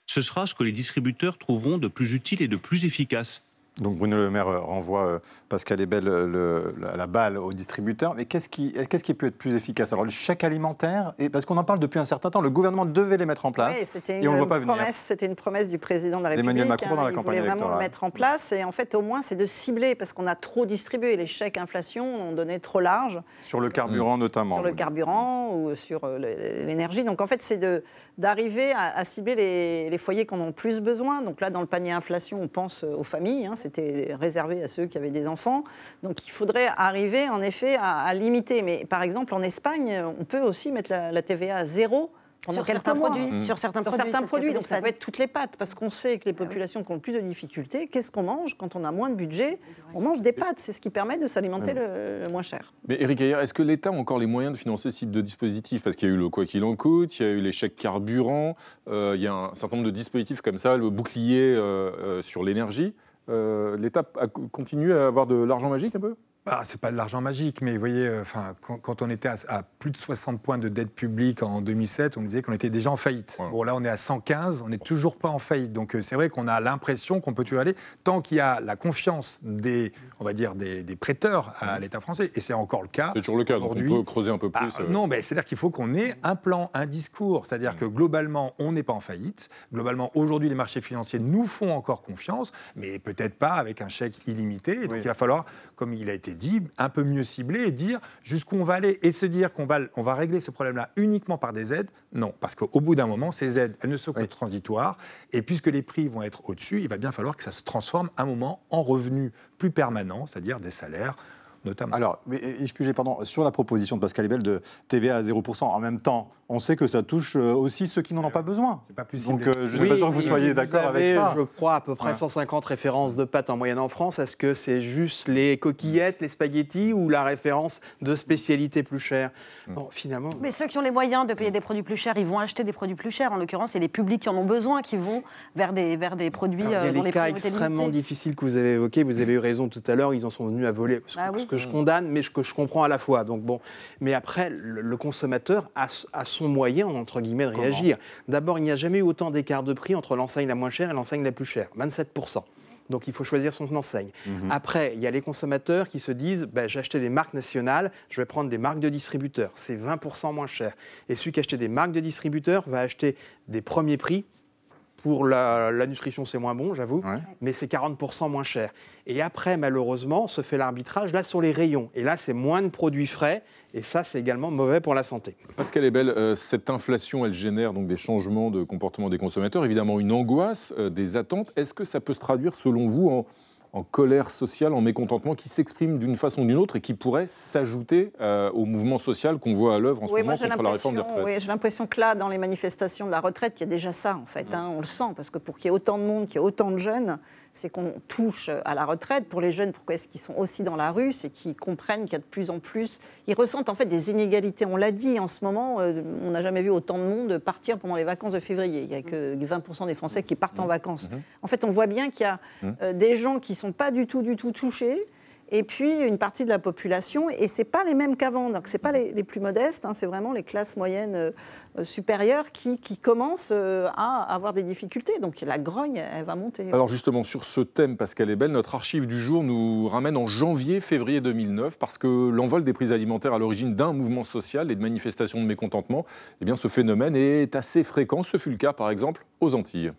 Ce sera ce que les distributeurs trouveront de plus utile et de plus efficace. Donc Bruno Le Maire euh, renvoie euh, Pascal Ebel euh, le- la, la balle aux distributeurs. Mais qu'est-ce qui, qu'est-ce qui peut être plus efficace? Alors le chèque alimentaire, et parce qu'on en parle depuis un certain temps, le gouvernement devait les mettre en place Oui, et on ne voit pas venir. c'était une promesse du président de la République. D'Emmanuel Macron pendant la il campagne voulait vraiment le mettre en place. Et en fait, au moins, c'est de cibler, parce qu'on a trop distribué. Les chèques inflation, on donnait trop large. Sur le carburant notamment. Sur le carburant ou sur l'énergie. Donc en fait, c'est de- d'arriver à, à cibler les, les foyers qui en ont plus besoin. Donc là, dans le panier inflation, on pense aux familles. hein. C'était réservé à ceux qui avaient des enfants. Donc il faudrait arriver en effet à, à limiter. Mais par exemple, en Espagne, on peut aussi mettre la, la TVA à zéro Sur certains mois. produits, Mmh. sur certains Sur produits, certains produits, donc ça l'Espagne. peut être toutes les pâtes, parce qu'on sait que les populations qui ont le plus de difficultés, qu'est-ce qu'on mange quand on a moins de budget? On mange des pâtes, c'est ce qui permet de s'alimenter le, le moins cher. Mais Eric Ayer, est-ce que l'État a encore les moyens de financer ce type de dispositif? Parce qu'il y a eu le quoi qu'il en coûte, il y a eu les chèques carburant, euh, il y a un certain nombre de dispositifs comme ça, le bouclier euh, euh, sur l'énergie. Euh, L'État a- continue à avoir de l'argent magique un peu? Ah, c'est pas de l'argent magique, mais vous voyez, euh, enfin, quand, quand on était à, à plus de 60 points de dette publique en 2007, on nous disait qu'on était déjà en faillite. Bon, là, on est à 115, on n'est toujours pas en faillite. Donc, euh, c'est vrai qu'on a l'impression qu'on peut toujours aller tant qu'il y a la confiance des, on va dire, des, des prêteurs à l'État français. Et c'est encore le cas. C'est toujours le cas, donc on aujourd'hui. peut creuser un peu plus. Ah, euh. Non, mais c'est-à-dire qu'il faut qu'on ait un plan, un discours. C'est-à-dire que globalement, on n'est pas en faillite. Globalement, aujourd'hui, les marchés financiers nous font encore confiance, mais peut-être pas avec un chèque illimité. Et donc, il va falloir, comme il a été dit, un peu mieux cibler et dire jusqu'où on va aller. Et se dire qu'on va, on va régler ce problème-là uniquement par des aides, non. Parce qu'au bout d'un moment, ces aides, elles ne sont que transitoires. Et puisque les prix vont être au-dessus, il va bien falloir que ça se transforme un moment en revenus plus permanents, c'est-à-dire des salaires notamment. Alors, mais, pardon, sur la proposition de Pascal Ebel de TVA à 0%, en même temps, on sait que ça touche euh, aussi ceux qui n'en ont pas besoin. C'est pas plus Donc, euh, je ne suis pas sûr que vous soyez d'accord avec ça. Je crois à peu près Ouais. 150 références de pâtes en moyenne en France. Est-ce que c'est juste les coquillettes, les spaghettis ou la référence de spécialités plus chères Bon, finalement. Mais ceux qui ont les moyens de payer des produits plus chers, ils vont acheter des produits plus chers. En l'occurrence, c'est les publics qui en ont besoin qui vont vers des, vers des produits Alors, il y euh, a dont des les cas extrêmement difficiles que vous avez évoqués. Vous avez eu raison tout à l'heure. Ils en sont venus à voler. Ce, Ah oui. ce que je condamne, mais ce que je comprends à la fois. Donc bon. Mais après, le, le consommateur a, a son moyen, entre guillemets, de réagir. D'abord, il n'y a jamais eu autant d'écart de prix entre l'enseigne la moins chère et l'enseigne la plus chère. 27 donc il faut choisir son enseigne. Mhm. Après, il y a les consommateurs qui se disent ben, j'ai acheté des marques nationales, je vais prendre des marques de distributeurs. C'est 20% moins cher. Et celui qui a acheté des marques de distributeurs va acheter des premiers prix. Pour la, la nutrition, c'est moins bon, j'avoue, mais c'est 40% moins cher. Et après, malheureusement, se fait l'arbitrage là sur les rayons. Et là, c'est moins de produits frais. Et ça, c'est également mauvais pour la santé. Pascal Ebel, euh, cette inflation, elle génère donc des changements de comportement des consommateurs, évidemment une angoisse, euh, des attentes. Est-ce que ça peut se traduire, selon vous, en, en colère sociale, en mécontentement qui s'exprime d'une façon ou d'une autre et qui pourrait s'ajouter euh, au mouvement social qu'on voit à l'œuvre en Oui, ce moi moment j'ai contre la réforme des l'impression retraites oui, j'ai l'impression que là, dans les manifestations de la retraite, il y a déjà ça en fait. hein, on le sent, parce que pour qu'il y ait autant de monde, qu'il y ait autant de jeunes, c'est qu'on touche à la retraite. Pour les jeunes, pourquoi est-ce qu'ils sont aussi dans la rue? C'est qu'ils comprennent qu'il y a de plus en plus. Ils ressentent en fait des inégalités. On l'a dit, en ce moment, euh, on n'a jamais vu autant de monde partir pendant les vacances de février. Il n'y a que 20% des Français qui partent en vacances. En fait, on voit bien qu'il y a euh, des gens qui ne sont pas du tout, du tout touchés. Et puis une partie de la population, et c'est pas les mêmes qu'avant. Donc c'est pas les, les plus modestes, hein, c'est vraiment les classes moyennes euh, supérieures qui, qui commencent euh, à avoir des difficultés. Donc la grogne, elle va monter. Alors justement, sur ce thème, Pascal Ebel, notre archive du jour nous ramène en janvier-février 2009, parce que l'envol des prix alimentaires à l'origine d'un mouvement social et de manifestations de mécontentement, eh bien, ce phénomène est assez fréquent. Ce fut le cas, par exemple, aux Antilles.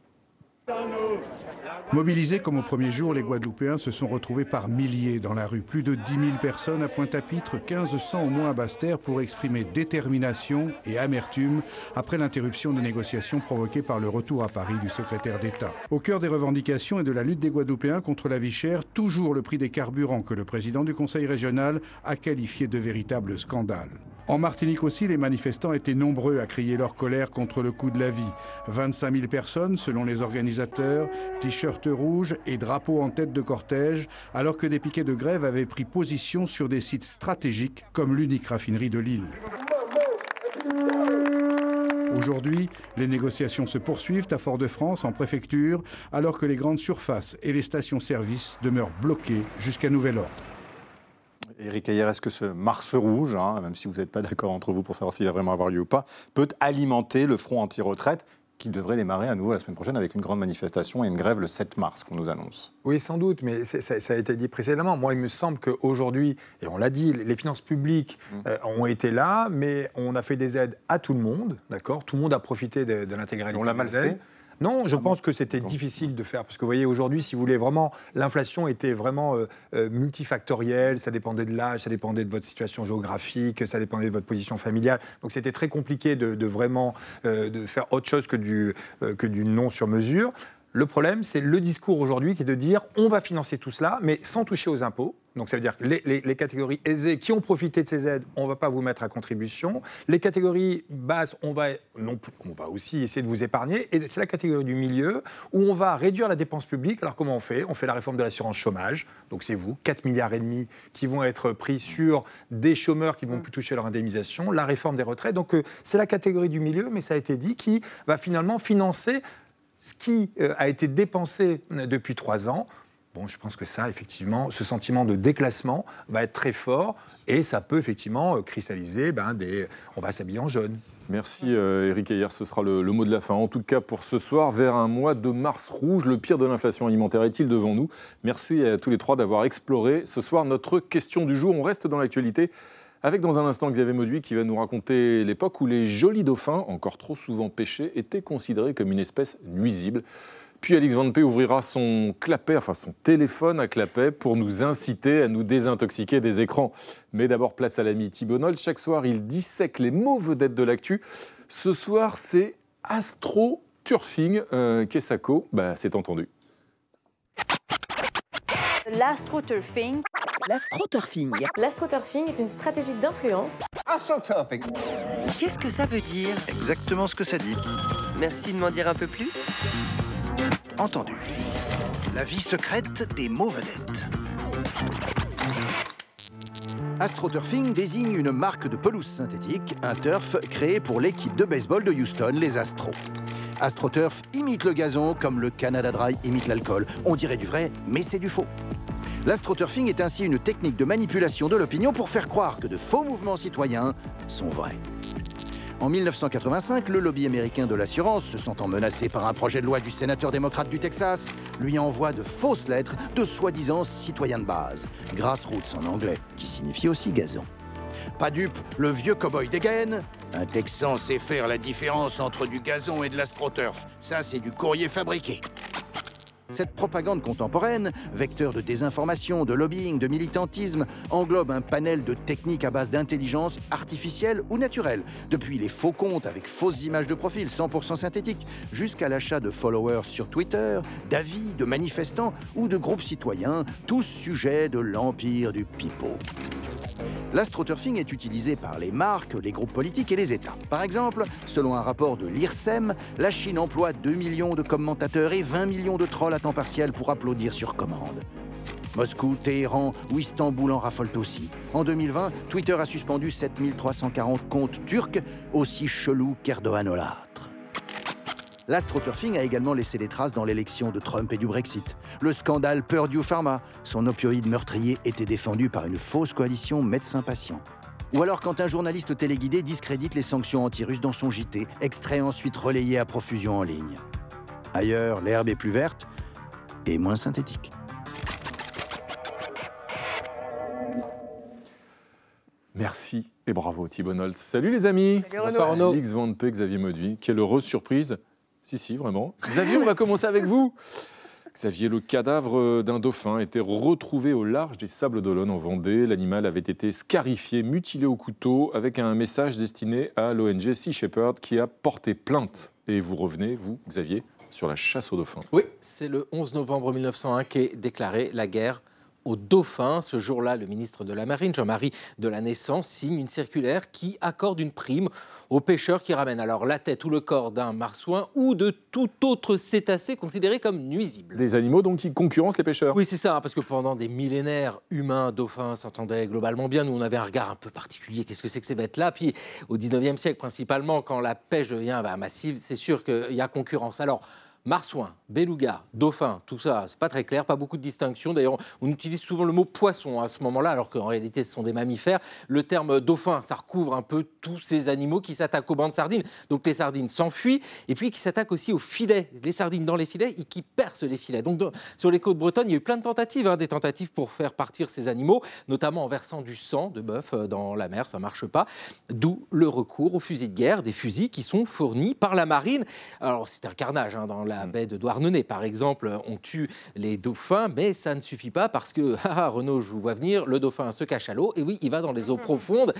Mobilisés comme au premier jour, les Guadeloupéens se sont retrouvés par milliers dans la rue. Plus de 10 000 personnes à Pointe-à-Pitre, 1500 au moins à Basse-Terre pour exprimer détermination et amertume après l'interruption des négociations provoquées par le retour à Paris du secrétaire d'État. Au cœur des revendications et de la lutte des Guadeloupéens contre la vie chère, toujours le prix des carburants que le président du Conseil régional a qualifié de véritable scandale. En Martinique aussi, les manifestants étaient nombreux à crier leur colère contre le coût de la vie. 25 000 personnes, selon les organisateurs, t-shirts rouges et drapeaux en tête de cortège, alors que des piquets de grève avaient pris position sur des sites stratégiques comme l'unique raffinerie de l'île. Aujourd'hui, les négociations se poursuivent à Fort-de-France, en préfecture, alors que les grandes surfaces et les stations-service demeurent bloquées jusqu'à nouvel ordre. Éric Ayer, est-ce que ce Mars rouge, hein, même si vous n'êtes pas d'accord entre vous pour savoir s'il va vraiment avoir lieu ou pas, peut alimenter le front anti-retraite qui devrait démarrer à nouveau la semaine prochaine avec une grande manifestation et une grève le 7 mars qu'on nous annonce? Oui, sans doute, mais ça, ça a été dit précédemment. Moi, il me semble qu'aujourd'hui, et on l'a dit, les finances publiques Mmh. euh, ont été là, mais on a fait des aides à tout le monde, d'accord? Tout le monde a profité de, de l'intégralité. On l'a mal fait? Non, je pense que c'était difficile de faire, parce que vous voyez, aujourd'hui, si vous voulez, vraiment, l'inflation était vraiment euh, euh, multifactorielle, ça dépendait de l'âge, ça dépendait de votre situation géographique, ça dépendait de votre position familiale, donc c'était très compliqué de, de vraiment euh, de faire autre chose que du, euh, que du non sur mesure. Le problème, c'est le discours aujourd'hui qui est de dire on va financer tout cela, mais sans toucher aux impôts. Donc ça veut dire que les, les- les catégories aisées qui ont profité de ces aides, on ne va pas vous mettre à contribution. Les catégories basses, on va, non, on va aussi essayer de vous épargner. Et c'est la catégorie du milieu où on va réduire la dépense publique. Alors comment on fait? On fait la réforme de l'assurance chômage. Donc c'est vous, 4 milliards et demi qui vont être pris sur des chômeurs qui ne vont plus toucher leur indemnisation. La réforme des retraites. Donc euh, c'est la catégorie du milieu, mais ça a été dit, qui va finalement financer ce qui euh, a été dépensé depuis trois ans. Bon, je pense que ça, effectivement, ce sentiment de déclassement va être très fort et ça peut effectivement euh, cristalliser ben, des. On va s'habiller en jaune. Merci euh, Eric Ayer, ce sera le mot de la fin. En tout cas pour ce soir, vers un mois de mars rouge, le pire de l'inflation alimentaire est-il devant nous? Merci à tous les trois d'avoir exploré ce soir notre question du jour. On reste dans l'actualité avec dans un instant Xavier Mauduit qui va nous raconter l'époque où les jolis dauphins, encore trop souvent pêchés, étaient considérés comme une espèce nuisible. Puis Alix Van P ouvrira son clapet, enfin son téléphone à clapet pour nous inciter à nous désintoxiquer des écrans. Mais d'abord, place à l'ami Thibault Nolte. Chaque soir, il dissèque les mots vedettes de l'actu. Ce soir, c'est Astro Turfing. Euh, Kessako, bah, c'est entendu. L'astroturfing. L'astroturfing. L'astroturfing est une stratégie d'influence. Astroturfing. Qu'est-ce que ça veut dire Exactement ce que ça dit. Merci de m'en dire un peu plus. Entendu. La vie secrète des mots vedettes. AstroTurfing désigne une marque de pelouse synthétique, un turf créé pour l'équipe de baseball de Houston, les Astros. AstroTurf imite le gazon comme le Canada Dry imite l'alcool. On dirait du vrai, mais c'est du faux. L'astroturfing est ainsi une technique de manipulation de l'opinion pour faire croire que de faux mouvements citoyens sont vrais. En 1985, le lobby américain de l'assurance, se sentant menacé par un projet de loi du sénateur démocrate du Texas, lui envoie de fausses lettres de soi-disant citoyens de base, grassroots en anglais, qui signifie aussi gazon. Pas dupe, le vieux cow-boy dégaine. Un Texan sait faire la différence entre du gazon et de l'astroturf. Ça, c'est du courrier fabriqué. Cette propagande contemporaine, vecteur de désinformation, de lobbying, de militantisme, englobe un panel de techniques à base d'intelligence artificielle ou naturelle, depuis les faux comptes avec fausses images de profil 100% synthétiques, jusqu'à l'achat de followers sur Twitter, d'avis, de manifestants ou de groupes citoyens, tous sujets de l'empire du pipeau. L'astroturfing est utilisé par les marques, les groupes politiques et les États. Par exemple, selon un rapport de l'IRSEM, la Chine emploie 2 millions de commentateurs et 20 millions de trolls à temps partiel pour applaudir sur commande. Moscou, Téhéran ou Istanbul en raffolent aussi. En 2020, Twitter a suspendu 7340 comptes turcs, aussi chelous qu'Erdogan-olâtre. L'astroturfing a également laissé des traces dans l'élection de Trump et du Brexit. Le scandale Purdue Pharma, son opioïde meurtrier était défendu par une fausse coalition médecins-patients. Ou alors quand un journaliste téléguidé discrédite les sanctions anti-russes dans son JT, extrait ensuite relayé à profusion en ligne. Ailleurs, l'herbe est plus verte et moins synthétique. Merci et bravo Thibault Nolte. Salut les amis. Salut. Bonsoir, Renaud. Alix Van P, Xavier Mauduit. Quelle heureuse surprise. Si, si, vraiment. Xavier, on va commencer avec vous. Xavier, le cadavre d'un dauphin a été retrouvé au large des Sables d'Olonne en Vendée. L'animal avait été scarifié, mutilé au couteau, avec un message destiné à l'ONG Sea Shepherd qui a porté plainte. Et vous revenez, vous, Xavier, sur la chasse aux dauphins. Oui, c'est le 11 novembre 1901 qu'est déclarée la guerre aux dauphins. Ce jour-là, le ministre de la Marine, Jean-Marie de la Naissance, signe une circulaire qui accorde une prime aux pêcheurs qui ramènent alors la tête ou le corps d'un marsouin ou de tout autre cétacé considéré comme nuisible. Des animaux donc qui concurrencent les pêcheurs. Oui, c'est ça, hein, parce que pendant des millénaires, humains, dauphins s'entendaient globalement bien. Nous, on avait un regard un peu particulier. Qu'est-ce que c'est que ces bêtes-là? Puis au 19e siècle, principalement, quand la pêche devient bah, massive, c'est sûr qu'il y a concurrence. Alors, Marsouin, beluga, dauphin, tout ça, c'est pas très clair, pas beaucoup de distinction. D'ailleurs, on utilise souvent le mot poisson à ce moment-là, alors qu'en réalité, ce sont des mammifères. Le terme dauphin, ça recouvre un peu tous ces animaux qui s'attaquent aux bancs de sardines. Donc les sardines s'enfuient, et puis qui s'attaquent aussi aux filets, les sardines dans les filets et qui percent les filets. Donc sur les côtes bretonnes, il y a eu plein de tentatives, hein, des tentatives pour faire partir ces animaux, notamment en versant du sang de bœuf euh, dans la mer, ça marche pas. D'où le recours aux fusils de guerre, des fusils qui sont fournis par la marine. Alors c'est un carnage hein, dans la baie de Douarnenez, par exemple, on tue les dauphins, mais ça ne suffit pas parce que, ah, ah, Renaud, je vous vois venir, le dauphin se cache à l'eau, et oui, il va dans les eaux profondes.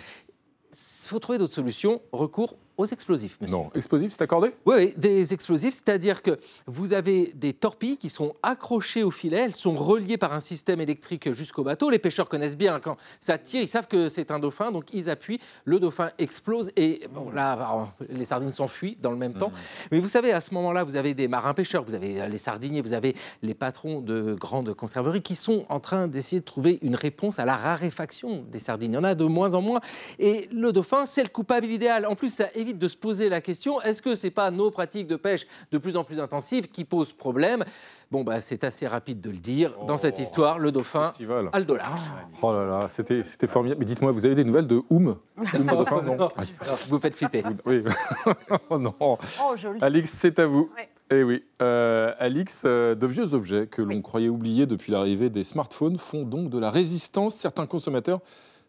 Il faut trouver d'autres solutions, recours aux explosifs, monsieur. Non, explosifs, c'est accordé? Oui, oui, des explosifs, c'est-à-dire que vous avez des torpilles qui sont accrochées au filet, elles sont reliées par un système électrique jusqu'au bateau. Les pêcheurs connaissent bien quand ça tire, ils savent que c'est un dauphin, donc ils appuient, le dauphin explose et bon là, les sardines s'enfuient dans le même temps. Mais vous savez, à ce moment-là, vous avez des marins pêcheurs, vous avez les sardiniers, vous avez les patrons de grandes conserveries qui sont en train d'essayer de trouver une réponse à la raréfaction des sardines. Il y en a de moins en moins et le dauphin, c'est le coupable idéal. En plus, ça évite de se poser la question est-ce que c'est pas nos pratiques de pêche de plus en plus intensives qui posent problème? Bon, bah, c'est assez rapide de le dire. Dans cette histoire, le dauphin a le dollar. Oh là là, c'était c'était formidable. Mais dites-moi, vous avez des nouvelles de Oum? Oum le dauphin Non. Vous faites flipper. Oui. oh non. Oh, joli. Alix, c'est à vous. Eh oui, euh, Alix, euh, de vieux objets que l'on croyait oubliés depuis l'arrivée des smartphones font donc de la résistance. Certains consommateurs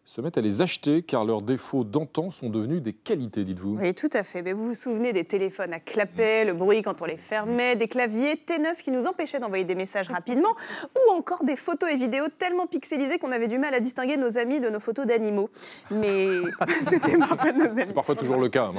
se mettent à les acheter car leurs défauts d'antan sont devenus des qualités, dites-vous. Oui, tout à fait. Mais vous vous souvenez des téléphones à clapet, le bruit quand on les fermait, des claviers T9 qui nous empêchaient d'envoyer des messages rapidement, ou encore des photos et vidéos tellement pixelisées qu'on avait du mal à distinguer nos amis de nos photos d'animaux. Mais c'était parfois nos amis. C'est parfois toujours le cas.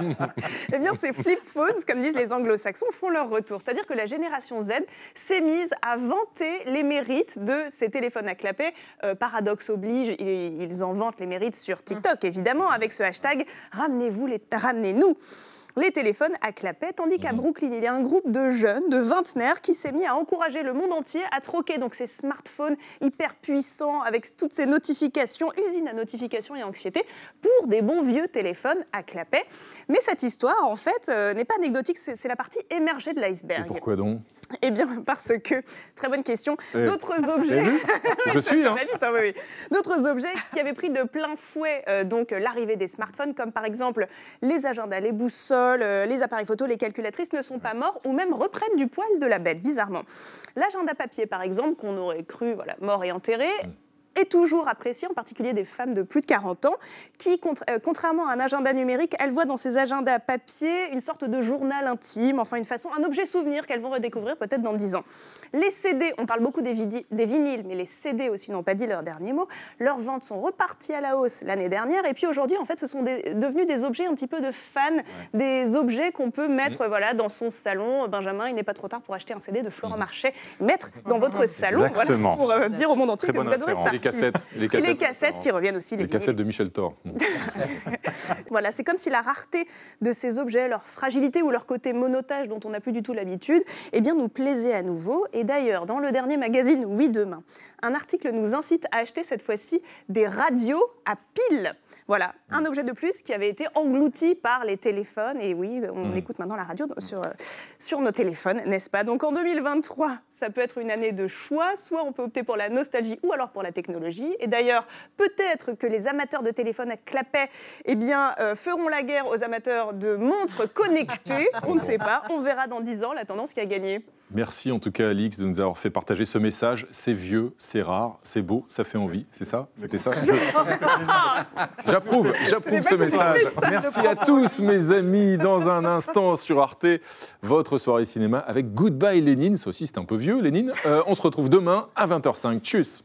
hein. Eh bien, ces flip phones, comme disent les anglo-saxons, font leur retour. C'est-à-dire que la génération Z s'est mise à vanter les mérites de ces téléphones à clapet. Euh, paradoxe oblige, ils en vantent les mérites sur TikTok, évidemment, avec ce hashtag Ramenez-vous les, ramenez-nous les téléphones à clapet, tandis qu'à Brooklyn, il y a un groupe de jeunes, de vingtenaires, qui s'est mis à encourager le monde entier à troquer donc ces smartphones hyper puissants avec toutes ces notifications, usines à notifications et anxiété, pour des bons vieux téléphones à clapet. Mais cette histoire, en fait, euh, n'est pas anecdotique, c'est c'est la partie émergée de l'iceberg. Pourquoi donc? Eh bien, parce que, très bonne question, Eh, d'autres objets. Je suis, hein. hein, oui, oui. D'autres objets qui avaient pris de plein fouet euh, donc euh, l'arrivée des smartphones, comme par exemple les agendas, les boussoles, euh, les appareils photo, les calculatrices, ne sont pas morts ou même reprennent du poil de la bête, bizarrement. L'agenda papier, par exemple, qu'on aurait cru voilà, mort et enterré. Est toujours apprécié, en particulier des femmes de plus de 40 ans, qui, euh, contrairement à un agenda numérique, elles voient dans ces agendas papier une sorte de journal intime, enfin une façon, un objet souvenir qu'elles vont redécouvrir peut-être dans 10 ans. Les CD, on parle beaucoup des, des vinyles, mais les CD aussi n'ont pas dit leur dernier mot. Leurs ventes sont reparties à la hausse l'année dernière, et puis aujourd'hui, en fait, ce sont des- devenus des objets un petit peu de fans, des objets qu'on peut mettre Mmh. voilà, dans son salon. Benjamin, il n'est pas trop tard pour acheter un CD de Florent Marchais, mettre dans votre salon, voilà, pour euh, dire au monde entier Très que vous adorez référence. Les cassettes, les Et cassettes. les cassettes qui reviennent aussi, les, Les cassettes de Michel Thor. voilà, c'est comme si la rareté de ces objets, leur fragilité ou leur côté monotage dont on n'a plus du tout l'habitude, eh bien, nous plaisait à nouveau. Et d'ailleurs, dans le dernier magazine Oui Demain, un article nous incite à acheter cette fois-ci des radios à piles. Voilà, un objet de plus qui avait été englouti par les téléphones. Et oui, on écoute maintenant la radio sur, euh, sur nos téléphones, n'est-ce pas? Donc en 2023, ça peut être une année de choix. Soit on peut opter pour la nostalgie ou alors pour la technologie. Et d'ailleurs, peut-être que les amateurs de téléphones à clapet eh bien, euh, feront la guerre aux amateurs de montres connectées. On ne sait pas. On verra dans 10 ans la tendance qui a gagné. Merci en tout cas, Alix, de nous avoir fait partager ce message. C'est vieux, c'est rare, c'est beau, ça fait envie. C'est ça? C'était ça? J'approuve, j'approuve Ce message. Merci à tous, mes amis. Dans un instant sur Arte, votre soirée cinéma avec Goodbye Lénine. Ça aussi, c'est un peu vieux, Lénine. Euh, on se retrouve demain à 20h05. Tchuss